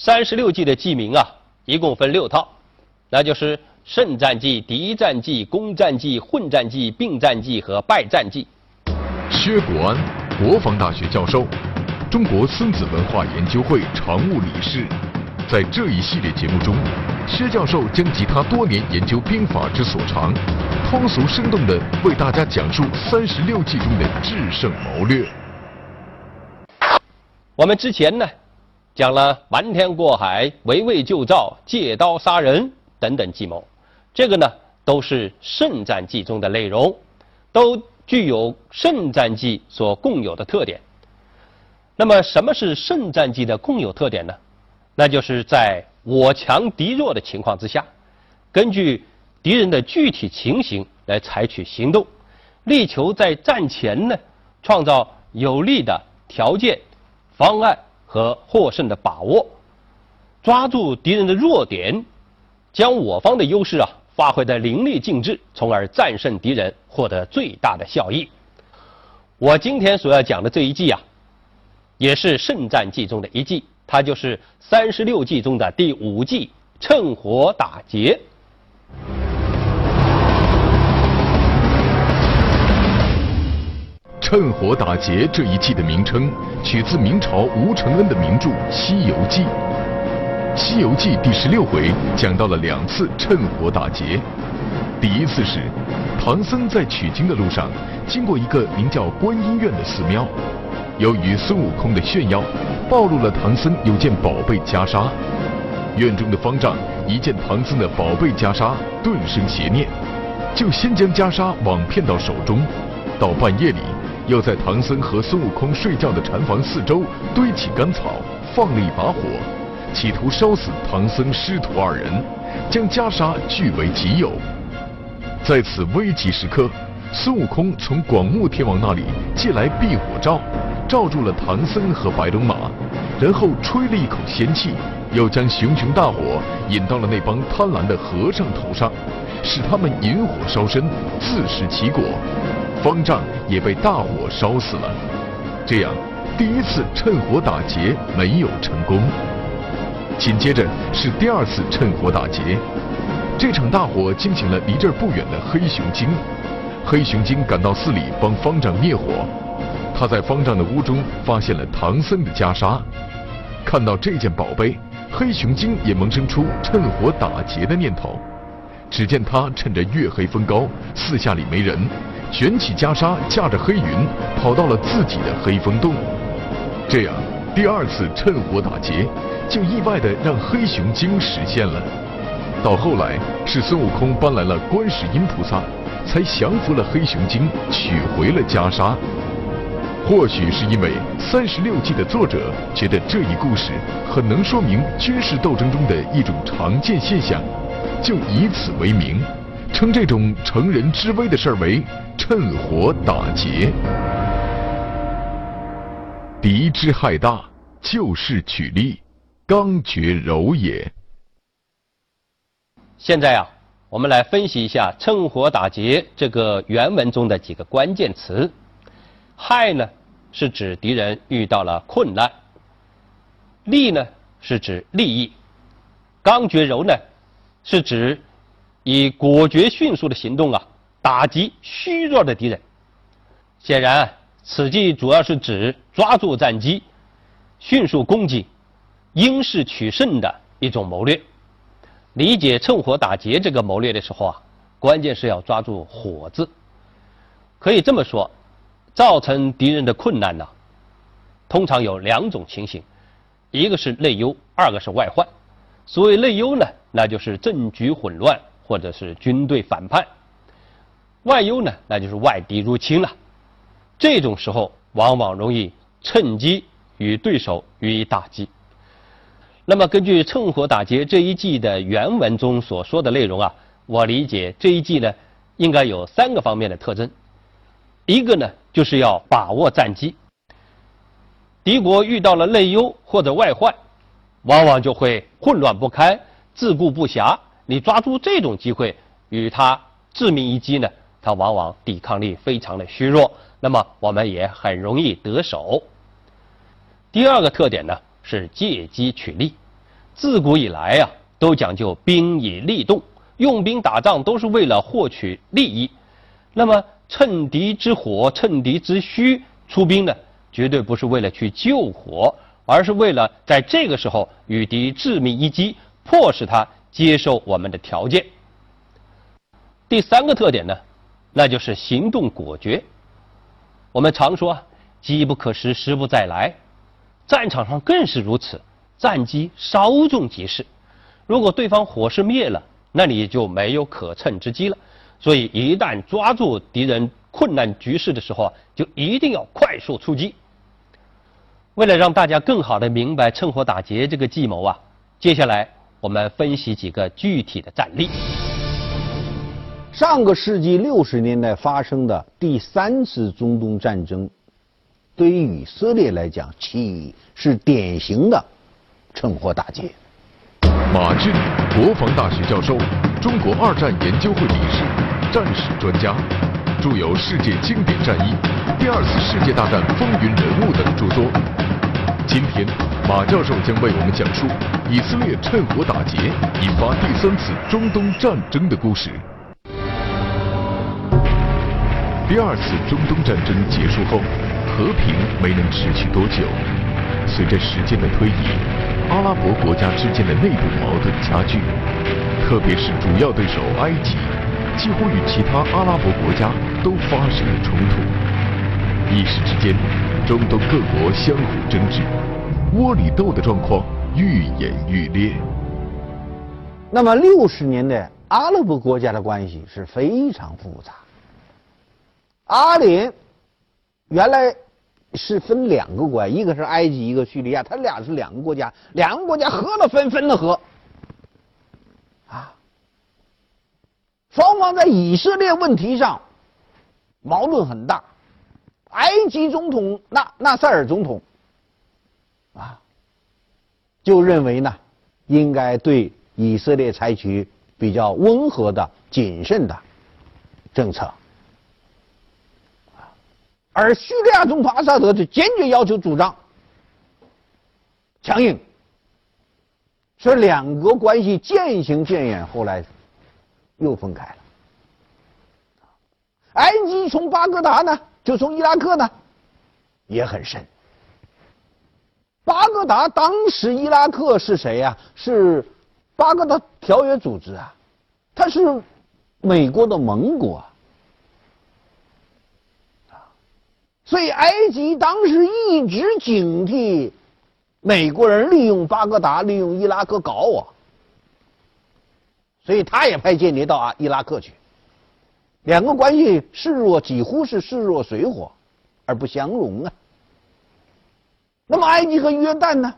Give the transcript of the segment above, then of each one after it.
三十六计的计名啊，一共分六套，那就是胜战计、敌战计、攻战计、混战计、并战计和败战计。薛国安，国防大学教授，中国孙子文化研究会常务理事。在这一系列节目中，薛教授将集他多年研究兵法之所长，通俗生动地为大家讲述三十六计中的制胜谋略。我们之前呢，讲了瞒天过海、围魏救赵、借刀杀人等等计谋，这个呢都是胜战计中的内容，都具有胜战计所共有的特点。那么，什么是胜战计的共有特点呢？那就是在我强敌弱的情况之下，根据敌人的具体情形来采取行动，力求在战前呢创造有利的条件、方案和获胜的把握，抓住敌人的弱点，将我方的优势啊发挥的淋漓尽致，从而战胜敌人，获得最大的效益。我今天所要讲的这一计啊，也是胜战计中的一计。它就是三十六计中的第五计“趁火打劫”。趁火打劫这一计的名称取自明朝吴承恩的名著《西游记》。《西游记》第十六回讲到了两次趁火打劫。第一次是唐僧在取经的路上，经过一个名叫观音院的寺庙。由于孙悟空的炫耀，暴露了唐僧有件宝贝袈裟。院中的方丈一见唐僧的宝贝袈裟，顿生邪念，就先将袈裟网骗到手中。到半夜里，又在唐僧和孙悟空睡觉的禅房四周堆起干草，放了一把火，企图烧死唐僧师徒二人，将袈裟据为己有。在此危急时刻，孙悟空从广目天王那里借来避火罩。罩住了唐僧和白龙马，然后吹了一口仙气，又将熊熊大火引到了那帮贪婪的和尚头上，使他们引火烧身，自食其果。方丈也被大火烧死了。这样，第一次趁火打劫没有成功。紧接着是第二次趁火打劫，这场大火惊醒了离这儿不远的黑熊精。黑熊精赶到寺里帮方丈灭火。他在方丈的屋中发现了唐僧的袈裟，看到这件宝贝，黑熊精也萌生出趁火打劫的念头。只见他趁着月黑风高，四下里没人，卷起袈裟，驾着黑云，跑到了自己的黑风洞。这样，第二次趁火打劫，就意外的让黑熊精实现了。到后来，是孙悟空搬来了观世音菩萨，才降服了黑熊精，取回了袈裟。或许是因为三十六计的作者觉得这一故事很能说明军事斗争中的一种常见现象，就以此为名，称这种乘人之危的事为趁火打劫。敌之害大，就势取利，刚决柔也。现在啊，我们来分析一下“趁火打劫”这个原文中的几个关键词。害呢？是指敌人遇到了困难，利呢是指利益，刚决柔呢是指以果决迅速的行动啊打击虚弱的敌人。显然，此计主要是指抓住战机，迅速攻击，应势取胜的一种谋略。理解趁火打劫这个谋略的时候啊，关键是要抓住“火”字。可以这么说，造成敌人的困难呢，通常有两种情形：一个是内忧，二个是外患。所谓内忧呢，那就是政局混乱或者是军队反叛；外忧呢，那就是外敌入侵了。这种时候，往往容易趁机与对手予以打击。那么，根据《趁火打劫》这一季的原文中所说的内容啊，我理解这一季呢，应该有三个方面的特征。一个呢，就是要把握战机。敌国遇到了内忧或者外患，往往就会混乱不堪、自顾不暇。你抓住这种机会与他致命一击呢，他往往抵抗力非常的虚弱，那么我们也很容易得手。第二个特点呢？是借机取利，自古以来呀，都讲究兵以利动，用兵打仗都是为了获取利益。那么趁敌之火，趁敌之虚出兵呢，绝对不是为了去救火，而是为了在这个时候与敌致命一击，迫使他接受我们的条件。第三个特点呢，那就是行动果决。我们常说“机不可失，失不再来”。战场上更是如此，战机稍纵即逝。如果对方火势灭了，那你就没有可乘之机了。所以，一旦抓住敌人困难局势的时候啊，就一定要快速出击。为了让大家更好的明白趁火打劫这个计谋啊，接下来我们分析几个具体的战例。上个世纪六十年代发生的第三次中东战争。对于以色列来讲，其是典型的趁火打劫。马俊，国防大学教授，中国二战研究会理事，战史专家，著有《世界经典战役》《第二次世界大战风云人物》等著作。今天，马教授将为我们讲述以色列趁火打劫引发第三次中东战争的故事。第二次中东战争结束后。和平没能持续多久，随着时间的推移，阿拉伯国家之间的内部矛盾加剧，特别是主要对手埃及，几乎与其他阿拉伯国家都发生了冲突。一时之间，中东各国相互争执，窝里斗的状况愈演愈烈。那么六十年代，阿拉伯国家的关系是非常复杂。阿联原来。是分两个国，一个是埃及，一个叙利亚，他俩是两个国家，两个国家合了分，分了合，啊，双方在以色列问题上矛盾很大。埃及总统纳纳赛尔总统啊，就认为呢，应该对以色列采取比较温和的、谨慎的政策。而叙利亚总统阿萨德就坚决要求主张强硬，所以两国关系渐行渐远，后来又分开了。埃及从巴格达呢，就从伊拉克呢，也很深。巴格达当时伊拉克是谁呀？是巴格达条约组织啊，它是美国的盟国啊。所以，埃及当时一直警惕美国人利用巴格达、利用伊拉克搞我，所以他也派间谍到啊伊拉克去，两个关系视若几乎是视若水火，而不相容啊。那么，埃及和约旦呢，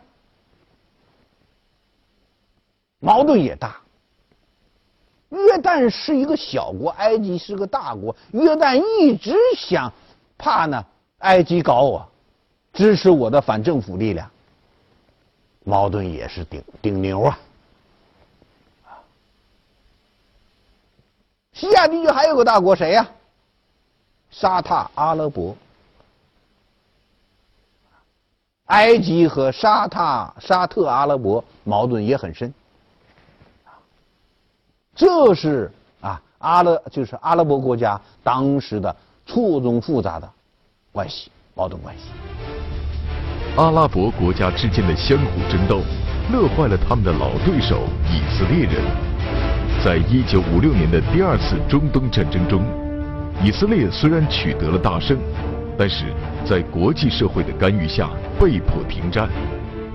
矛盾也大。约旦是一个小国，埃及是个大国，约旦一直想怕呢。埃及搞我，支持我的反政府力量，矛盾也是顶顶牛啊！西亚地区还有个大国谁呀？沙特阿拉伯。埃及和沙特沙特阿拉伯矛盾也很深，这是啊阿拉就是阿拉伯国家当时的错综复杂的。关系矛盾关系，阿拉伯国家之间的相互争斗，乐坏了他们的老对手以色列人。在一九五六年的第二次中东战争中，以色列虽然取得了大胜，但是在国际社会的干预下被迫停战，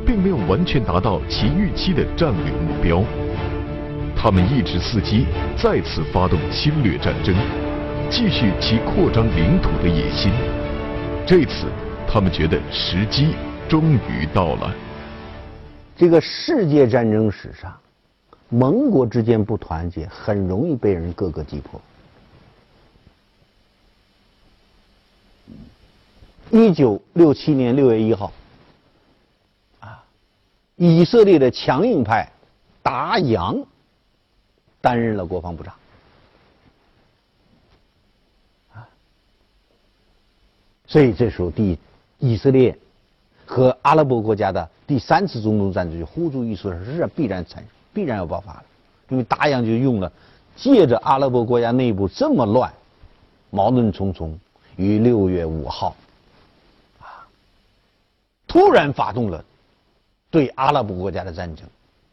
并没有完全达到其预期的战略目标。他们一直伺机再次发动侵略战争，继续其扩张领土的野心。这次，他们觉得时机终于到了。这个世界战争史上，盟国之间不团结，很容易被人各个击破。一九六七年六月一号，啊，以色列的强硬派达扬。担任了国防部长，啊，所以这时候第以色列和阿拉伯国家的第三次中东战争就呼之欲出，是必然产生必然要爆发了，因为达洋就用了借着阿拉伯国家内部这么乱，矛盾重重，于六月五号，啊，突然发动了对阿拉伯国家的战争。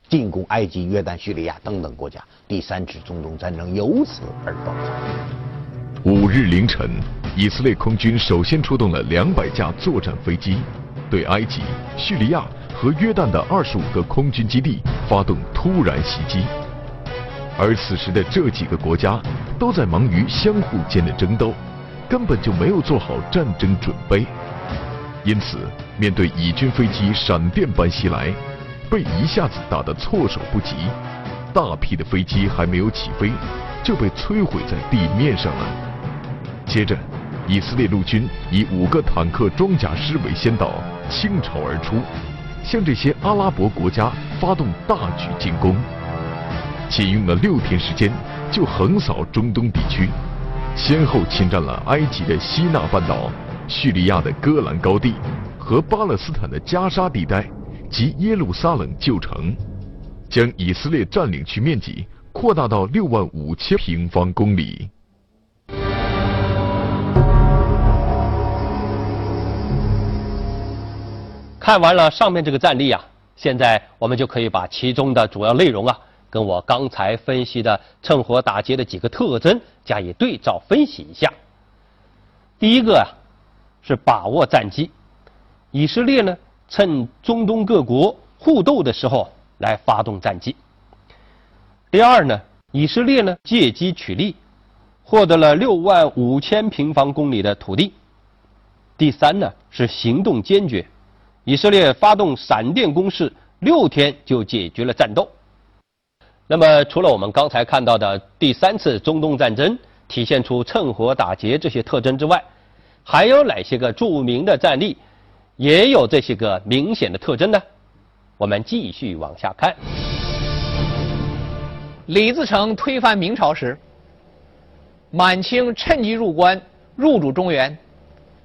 进攻埃及、约旦、叙利亚等等国家，第三次中东战争由此而爆发。五日凌晨，以色列空军首先出动了两百架作战飞机，对埃及、叙利亚和约旦的二十五个空军基地发动突然袭击。而此时的这几个国家都在忙于相互间的争斗，根本就没有做好战争准备，因此面对以军飞机闪电般袭来。被一下子打得措手不及，大批的飞机还没有起飞，就被摧毁在地面上了。接着，以色列陆军以五个坦克装甲师为先导，倾巢而出，向这些阿拉伯国家发动大举进攻。仅用了六天时间，就横扫中东地区，先后侵占了埃及的西纳半岛、叙利亚的戈兰高地和巴勒斯坦的加沙地带。及耶路撒冷旧城，将以色列占领区面积扩大到六万五千平方公里。看完了上面这个战例啊，现在我们就可以把其中的主要内容啊，跟我刚才分析的趁火打劫的几个特征加以对照分析一下。第一个啊，是把握战机，以色列呢。趁中东各国互斗的时候来发动战机。第二呢，以色列呢借机取利，获得了六万五千平方公里的土地。第三呢是行动坚决，以色列发动闪电攻势，六天就解决了战斗。那么除了我们刚才看到的第三次中东战争体现出趁火打劫这些特征之外，还有哪些个著名的战例？也有这些个明显的特征呢。我们继续往下看。李自成推翻明朝时，满清趁机入关，入主中原，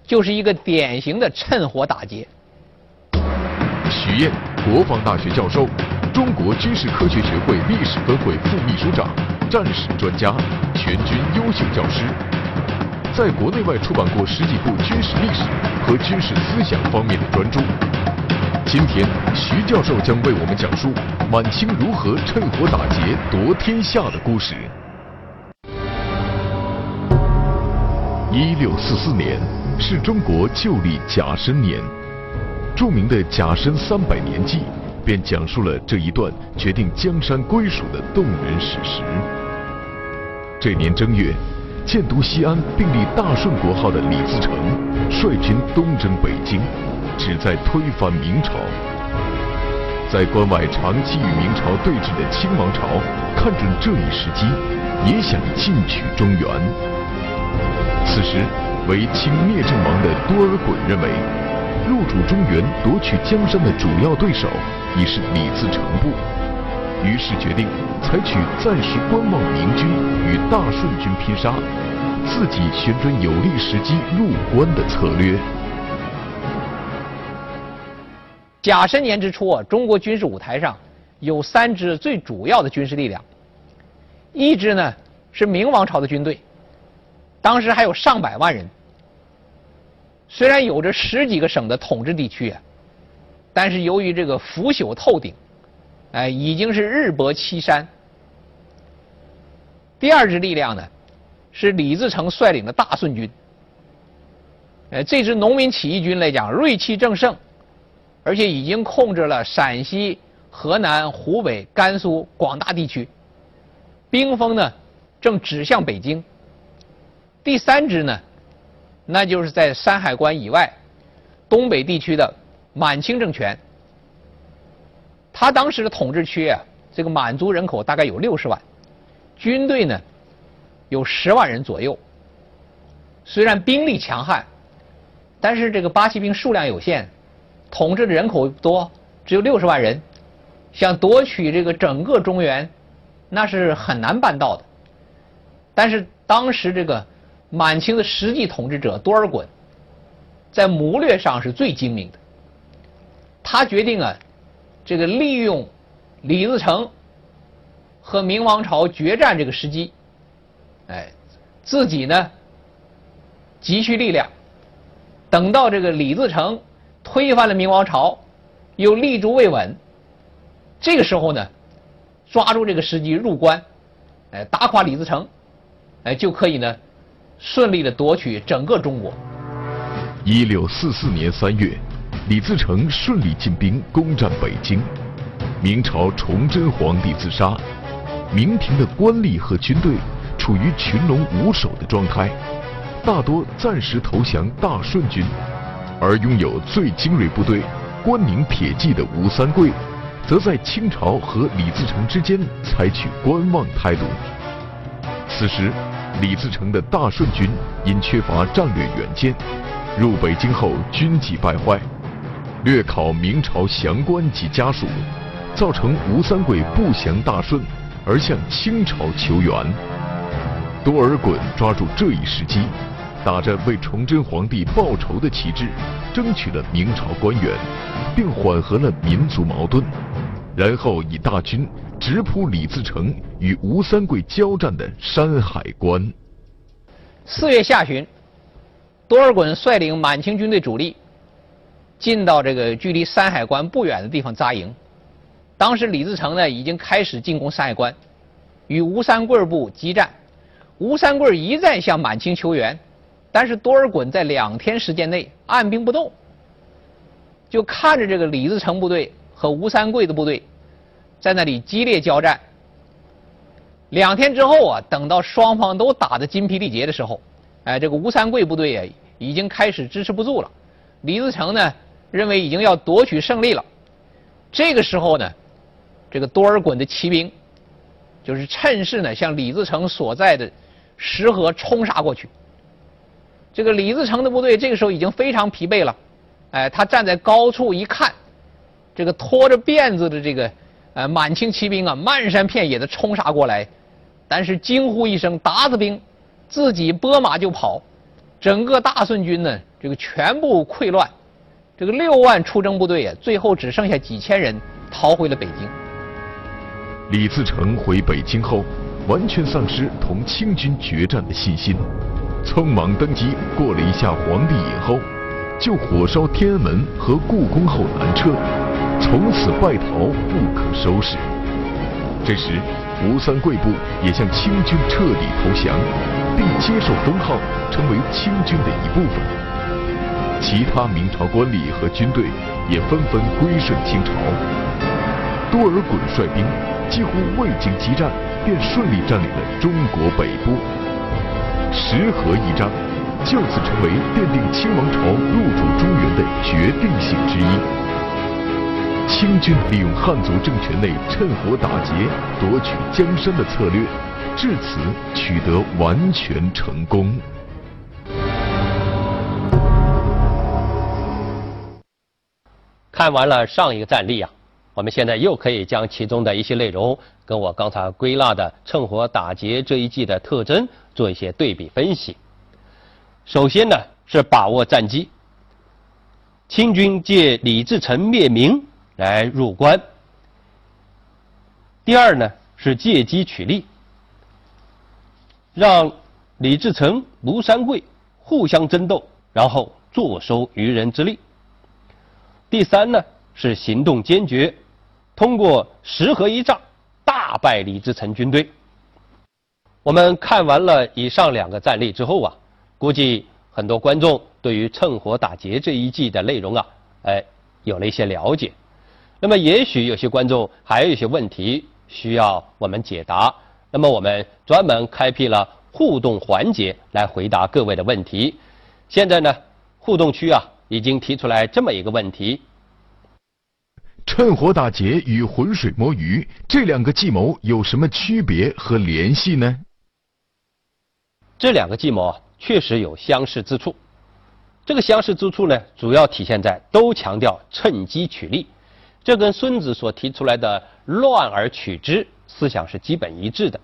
就是一个典型的趁火打劫。燕，国防大学教授，中国军事科学学会历史分会副秘书长，战史专家，全军优秀教师。在国内外出版过十几部军事历史和军事思想方面的专著。今天，徐教授将为我们讲述满清如何趁火打劫夺天下的故事。一六四四年是中国旧历甲申年，著名的《甲申三百年记》便讲述了这一段决定江山归属的动人史实。这年正月。建都西安并立大顺国号的李自成，率军东征北京，旨在推翻明朝。在关外长期与明朝对峙的清王朝，看准这一时机，也想进取中原。此时，为清灭郑王的多尔衮认为，入主中原夺取江山的主要对手已是李自成部，于是决定。采取暂时观望明军与大顺军拼杀，自己寻准有利时机入关的策略。甲申年之初啊，中国军事舞台上有三支最主要的军事力量，一支呢是明王朝的军队，当时还有上百万人，虽然有着十几个省的统治地区啊，但是由于这个腐朽透顶，哎，已经是日薄西山。第二支力量呢，是李自成率领的大顺军。呃，这支农民起义军来讲，锐气正盛，而且已经控制了陕西、河南、湖北、甘肃广大地区，兵锋呢正指向北京。第三支呢，那就是在山海关以外，东北地区的满清政权。他当时的统治区啊，这个满族人口大概有六十万，军队呢有十万人左右。虽然兵力强悍。但是这个八旗兵数量有限，统治的人口多，只有六十万人，想夺取这个整个中原，那是很难办到的。但是当时这个满清的实际统治者多尔衮，在谋略上是最精明的。他决定啊，这个利用李自成和明王朝决战这个时机，哎，自己呢积蓄力量。等到这个李自成推翻了明王朝，又立足未稳，这个时候呢，抓住这个时机入关，哎，打垮李自成，哎，就可以呢，顺利的夺取整个中国。一六四四年三月，李自成顺利进兵攻占北京，明朝崇祯皇帝自杀，明廷的官吏和军队处于群龙无首的状态。大多暂时投降大顺军，而拥有最精锐部队关宁铁骑的吴三桂，则在清朝和李自成之间采取观望态度。此时，李自成的大顺军因缺乏战略远见，入北京后军纪败坏，略考明朝降官及家属，造成吴三桂不降大顺，而向清朝求援。多尔衮抓住这一时机。打着为崇祯皇帝报仇的旗帜，争取了明朝官员，并缓和了民族矛盾，然后以大军直扑李自成与吴三桂交战的山海关。四月下旬，多尔衮率领满清军队主力进到这个距离山海关不远的地方扎营。当时李自成呢已经开始进攻山海关，与吴三桂部激战。吴三桂一再向满清求援。但是多尔衮在两天时间内按兵不动，就看着这个李自成部队和吴三桂的部队在那里激烈交战。两天之后啊，等到双方都打得筋疲力竭的时候，哎，这个吴三桂部队啊已经开始支持不住了。李自成呢认为已经要夺取胜利了，这个时候呢，这个多尔衮的骑兵就是趁势呢向李自成所在的石河冲杀过去。这个李自成的部队这个时候已经非常疲惫了，哎，他站在高处一看，这个拖着辫子的这个呃满清骑兵啊，漫山遍野的冲杀过来，但是惊呼一声“鞑子兵”，自己拨马就跑，整个大顺军呢，这个全部溃乱，这个六万出征部队啊，最后只剩下几千人逃回了北京。李自成回北京后，完全丧失同清军决战的信心。匆忙登基，过了一下皇帝瘾后，就火烧天安门和故宫后南撤，从此败逃不可收拾。这时，吴三桂部也向清军彻底投降，并接受封号，成为清军的一部分。其他明朝官吏和军队也纷纷归顺清朝。多尔衮率兵几乎未经激战，便顺利占领了中国北部。石河一战就此成为奠定清王朝入主中原的决定性之一。清军利用汉族政权内趁火打劫夺取江山的策略，至此取得完全成功。看完了上一个战例啊，我们现在又可以将其中的一些内容跟我刚才归纳的趁火打劫这一季的特征。做一些对比分析。首先呢是把握战机，清军借李自成灭明来入关。第二呢是借机取利，让李自成、卢三桂互相争斗，然后坐收渔人之利。第三呢是行动坚决，通过十合一仗大败李自成军队。我们看完了以上两个战例之后啊，估计很多观众对于趁火打劫这一计的内容啊，哎，有了一些了解。那么也许有些观众还有一些问题需要我们解答，那么我们专门开辟了互动环节来回答各位的问题。现在呢，互动区啊已经提出来这么一个问题。趁火打劫与浑水摸鱼这两个计谋有什么区别和联系呢？这两个计谋啊，确实有相似之处。这个相似之处呢，主要体现在都强调趁机取利，这跟孙子所提出来的“乱而取之”思想是基本一致的。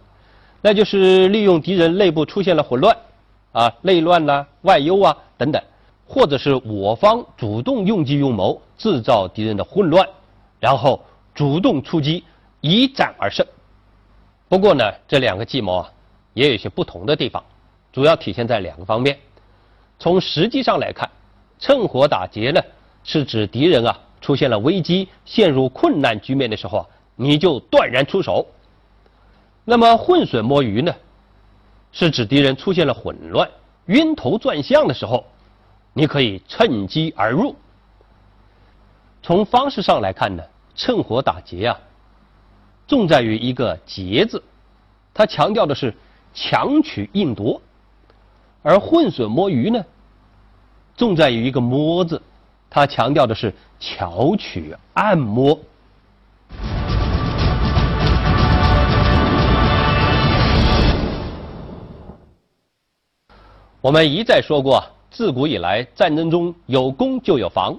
那就是利用敌人内部出现了混乱，啊，内乱呐、外忧啊等等，或者是我方主动用计用谋，制造敌人的混乱。然后主动出击，一战而胜。不过呢，这两个计谋啊，也有些不同的地方，主要体现在两个方面。从实际上来看，趁火打劫呢，是指敌人啊出现了危机、陷入困难局面的时候啊，你就断然出手。那么浑水摸鱼呢，是指敌人出现了混乱、晕头转向的时候，你可以趁机而入。从方式上来看呢。趁火打劫啊，重在于一个“劫”字，它强调的是强取硬夺；而浑水摸鱼呢，重在于一个“摸”字，他强调的是巧取暗摸。我们一再说过，自古以来战争中有攻就有防，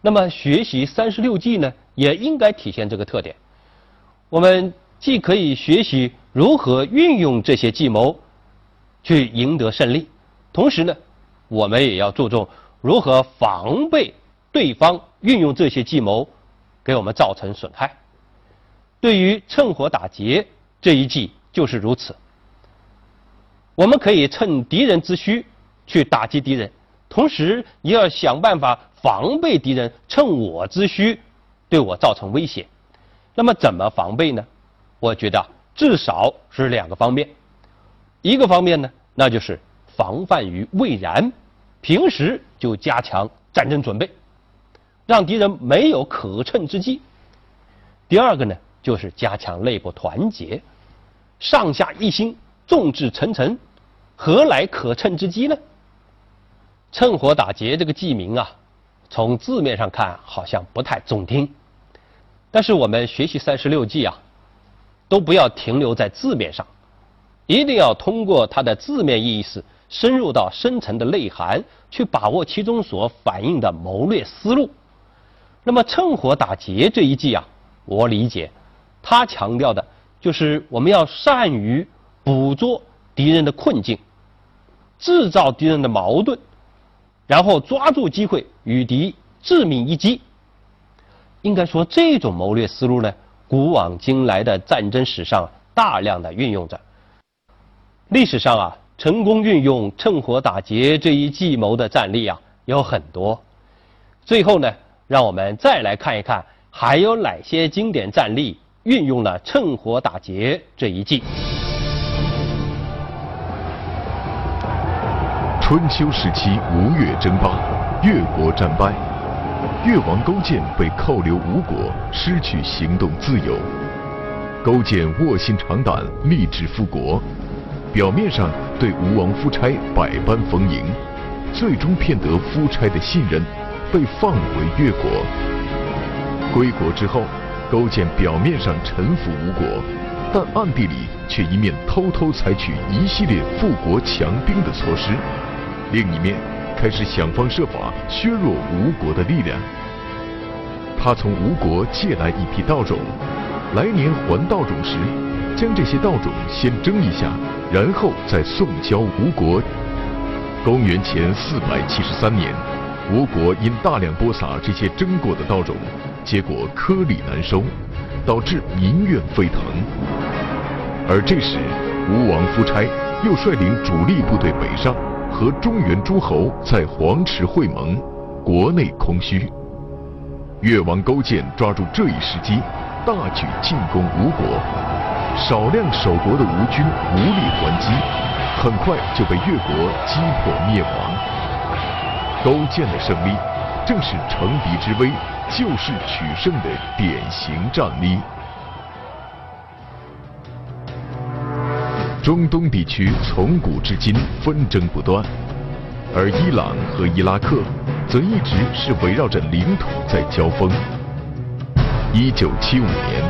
那么学习三十六计呢？也应该体现这个特点。我们既可以学习如何运用这些计谋去赢得胜利，同时呢，我们也要注重如何防备对方运用这些计谋给我们造成损害。对于趁火打劫这一计就是如此。我们可以趁敌人之需去打击敌人，同时也要想办法防备敌人趁我之需。对我造成威胁，那么怎么防备呢？我觉得至少是两个方面。一个方面呢，那就是防范于未然，平时就加强战争准备，让敌人没有可乘之机。第二个呢，就是加强内部团结，上下一心，众志成城，何来可乘之机呢？趁火打劫这个计名啊，从字面上看好像不太中听。但是我们学习三十六计啊，都不要停留在字面上，一定要通过它的字面意思，深入到深层的内涵，去把握其中所反映的谋略思路。那么趁火打劫这一计啊，我理解，他强调的就是我们要善于捕捉敌人的困境，制造敌人的矛盾，然后抓住机会与敌致命一击。应该说，这种谋略思路呢，古往今来的战争史上大量的运用着。历史上啊，成功运用趁火打劫这一计谋的战例啊有很多。最后呢，让我们再来看一看，还有哪些经典战例运用了趁火打劫这一计。春秋时期，吴越争霸，越国战败。越王勾践被扣留吴国，失去行动自由。勾践卧薪尝胆，立志复国，表面上对吴王夫差百般逢迎，最终骗得夫差的信任，被放回越国。归国之后，勾践表面上臣服吴国，但暗地里却一面偷偷采取一系列富国强兵的措施，另一面。开始想方设法削弱吴国的力量。他从吴国借来一批稻种，来年还稻种时，将这些稻种先蒸一下，然后再送交吴国。公元前四百七十三年，吴国因大量播撒这些蒸过的稻种，结果颗粒难收，导致民怨沸腾。而这时，吴王夫差又率领主力部队北上。和中原诸侯在黄池会盟，国内空虚。越王勾践抓住这一时机，大举进攻吴国，少量守国的吴军无力还击，很快就被越国击破灭亡。勾践的胜利，正是乘敌之危、救世取胜的典型战例。中东地区从古至今纷争不断，而伊朗和伊拉克则一直是围绕着领土在交锋。一九七五年，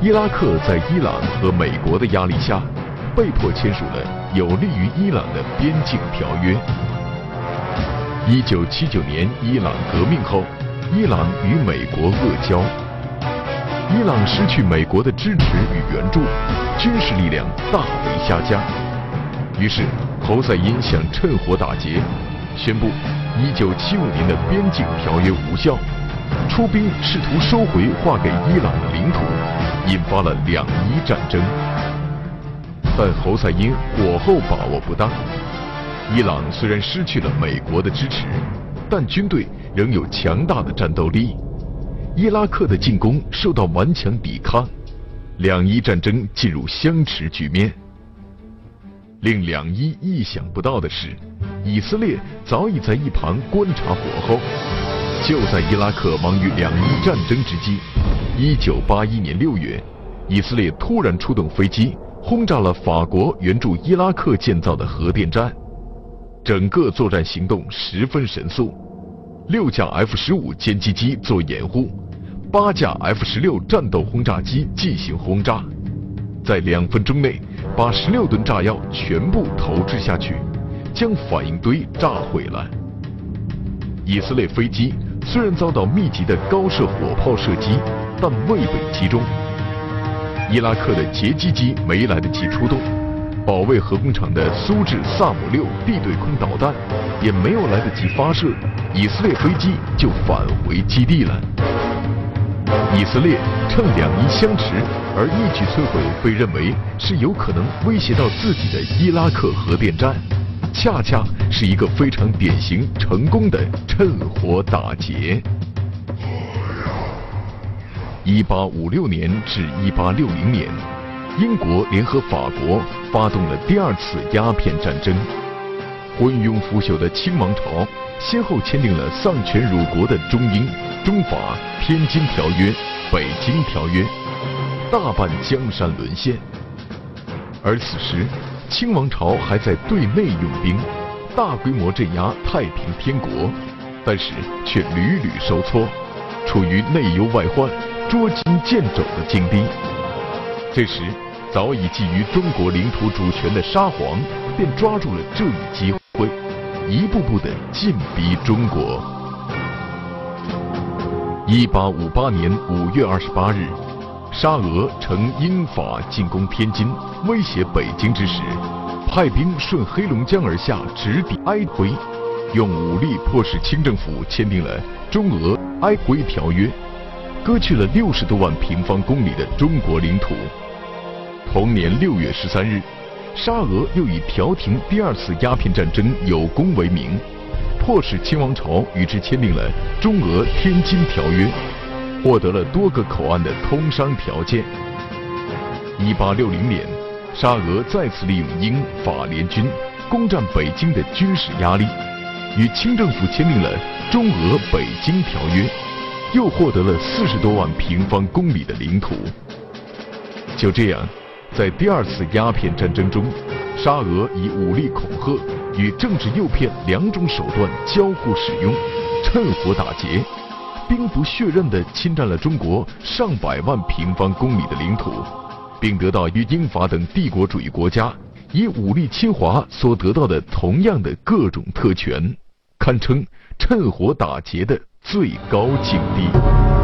伊拉克在伊朗和美国的压力下，被迫签署了有利于伊朗的边境条约。一九七九年伊朗革命后，伊朗与美国恶交。伊朗失去美国的支持与援助，军事力量大为下降。于是侯赛因想趁火打劫，宣布1975年的边境条约无效，出兵试图收回划给伊朗的领土，引发了两伊战争。但侯赛因火候把握不当，伊朗虽然失去了美国的支持，但军队仍有强大的战斗力。伊拉克的进攻受到顽强抵抗，两伊战争进入相持局面。令两伊意想不到的是，以色列早已在一旁观察火候。就在伊拉克忙于两伊战争之际，一九八一年六月，以色列突然出动飞机轰炸了法国援助伊拉克建造的核电站，整个作战行动十分神速，六架 F 十五歼击机做掩护。八架 F 十六战斗轰炸机进行轰炸，在两分钟内把十六吨炸药全部投掷下去，将反应堆炸毁了。以色列飞机虽然遭到密集的高射火炮射击，但未被击中。伊拉克的截击机没来得及出动，保卫核工厂的苏制萨姆六地对空导弹也没有来得及发射，以色列飞机就返回基地了。以色列趁两伊相持而一举摧毁被认为是有可能威胁到自己的伊拉克核电站，恰恰是一个非常典型成功的趁火打劫。一八五六年至一八六零年，英国联合法国发动了第二次鸦片战争，昏庸腐朽的清王朝先后签订了丧权辱国的中英。中法天津条约、北京条约，大半江山沦陷。而此时，清王朝还在对内用兵，大规模镇压太平天国，但是却屡屡受挫，处于内忧外患、捉襟见肘的境地。这时，早已觊觎中国领土主权的沙皇便抓住了这一机会，一步步的进逼中国。一八五八年五月二十八日，沙俄乘英法进攻天津、威胁北京之时，派兵顺黑龙江而下，直抵安徽，用武力迫使清政府签订了中俄安徽条约，割去了六十多万平方公里的中国领土。同年六月十三日，沙俄又以调停第二次鸦片战争有功为名。迫使清王朝与之签订了中俄天津条约，获得了多个口岸的通商条件。一八六零年，沙俄再次利用英法联军攻占北京的军事压力，与清政府签订了中俄北京条约，又获得了四十多万平方公里的领土。就这样，在第二次鸦片战争中，沙俄以武力恐吓。与政治诱骗两种手段交互使用，趁火打劫，兵不血刃地侵占了中国上百万平方公里的领土，并得到与英法等帝国主义国家以武力侵华所得到的同样的各种特权，堪称趁火打劫的最高境地。